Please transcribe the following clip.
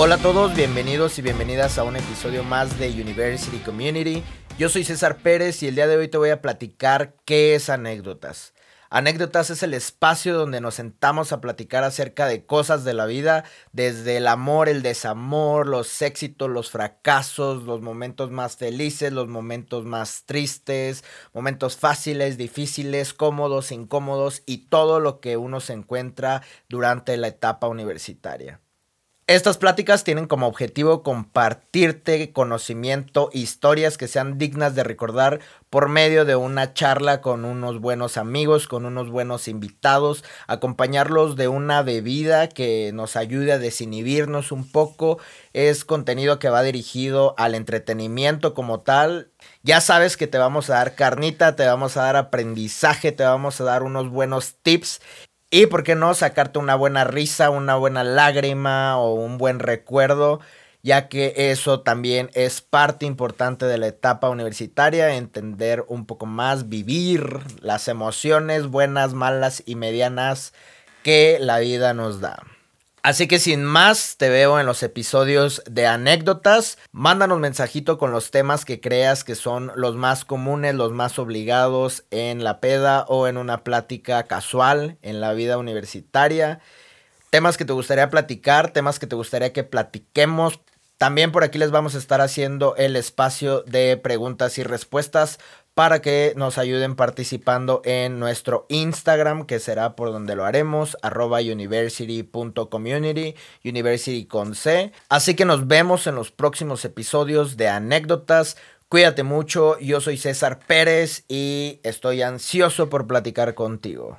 Hola a todos, bienvenidos y bienvenidas a un episodio más de University Community. Yo soy César Pérez y el día de hoy te voy a platicar qué es anécdotas. Anécdotas es el espacio donde nos sentamos a platicar acerca de cosas de la vida, desde el amor, el desamor, los éxitos, los fracasos, los momentos más felices, los momentos más tristes, momentos fáciles, difíciles, cómodos, incómodos y todo lo que uno se encuentra durante la etapa universitaria. Estas pláticas tienen como objetivo compartirte conocimiento, historias que sean dignas de recordar por medio de una charla con unos buenos amigos, con unos buenos invitados, acompañarlos de una bebida que nos ayude a desinhibirnos un poco. Es contenido que va dirigido al entretenimiento como tal. Ya sabes que te vamos a dar carnita, te vamos a dar aprendizaje, te vamos a dar unos buenos tips y por qué no sacarte una buena risa, una buena lágrima o un buen recuerdo, ya que eso también es parte importante de la etapa universitaria, entender un poco más, vivir las emociones buenas, malas y medianas que la vida nos da. Así que sin más, te veo en los episodios de anécdotas. Mándanos mensajito con los temas que creas que son los más comunes, los más obligados en la peda o en una plática casual en la vida universitaria. Temas que te gustaría platicar, temas que te gustaría que platiquemos. También por aquí les vamos a estar haciendo el espacio de preguntas y respuestas para que nos ayuden participando en nuestro Instagram, que será por donde lo haremos, arroba university.community, university con C. Así que nos vemos en los próximos episodios de anécdotas. Cuídate mucho, yo soy César Pérez y estoy ansioso por platicar contigo.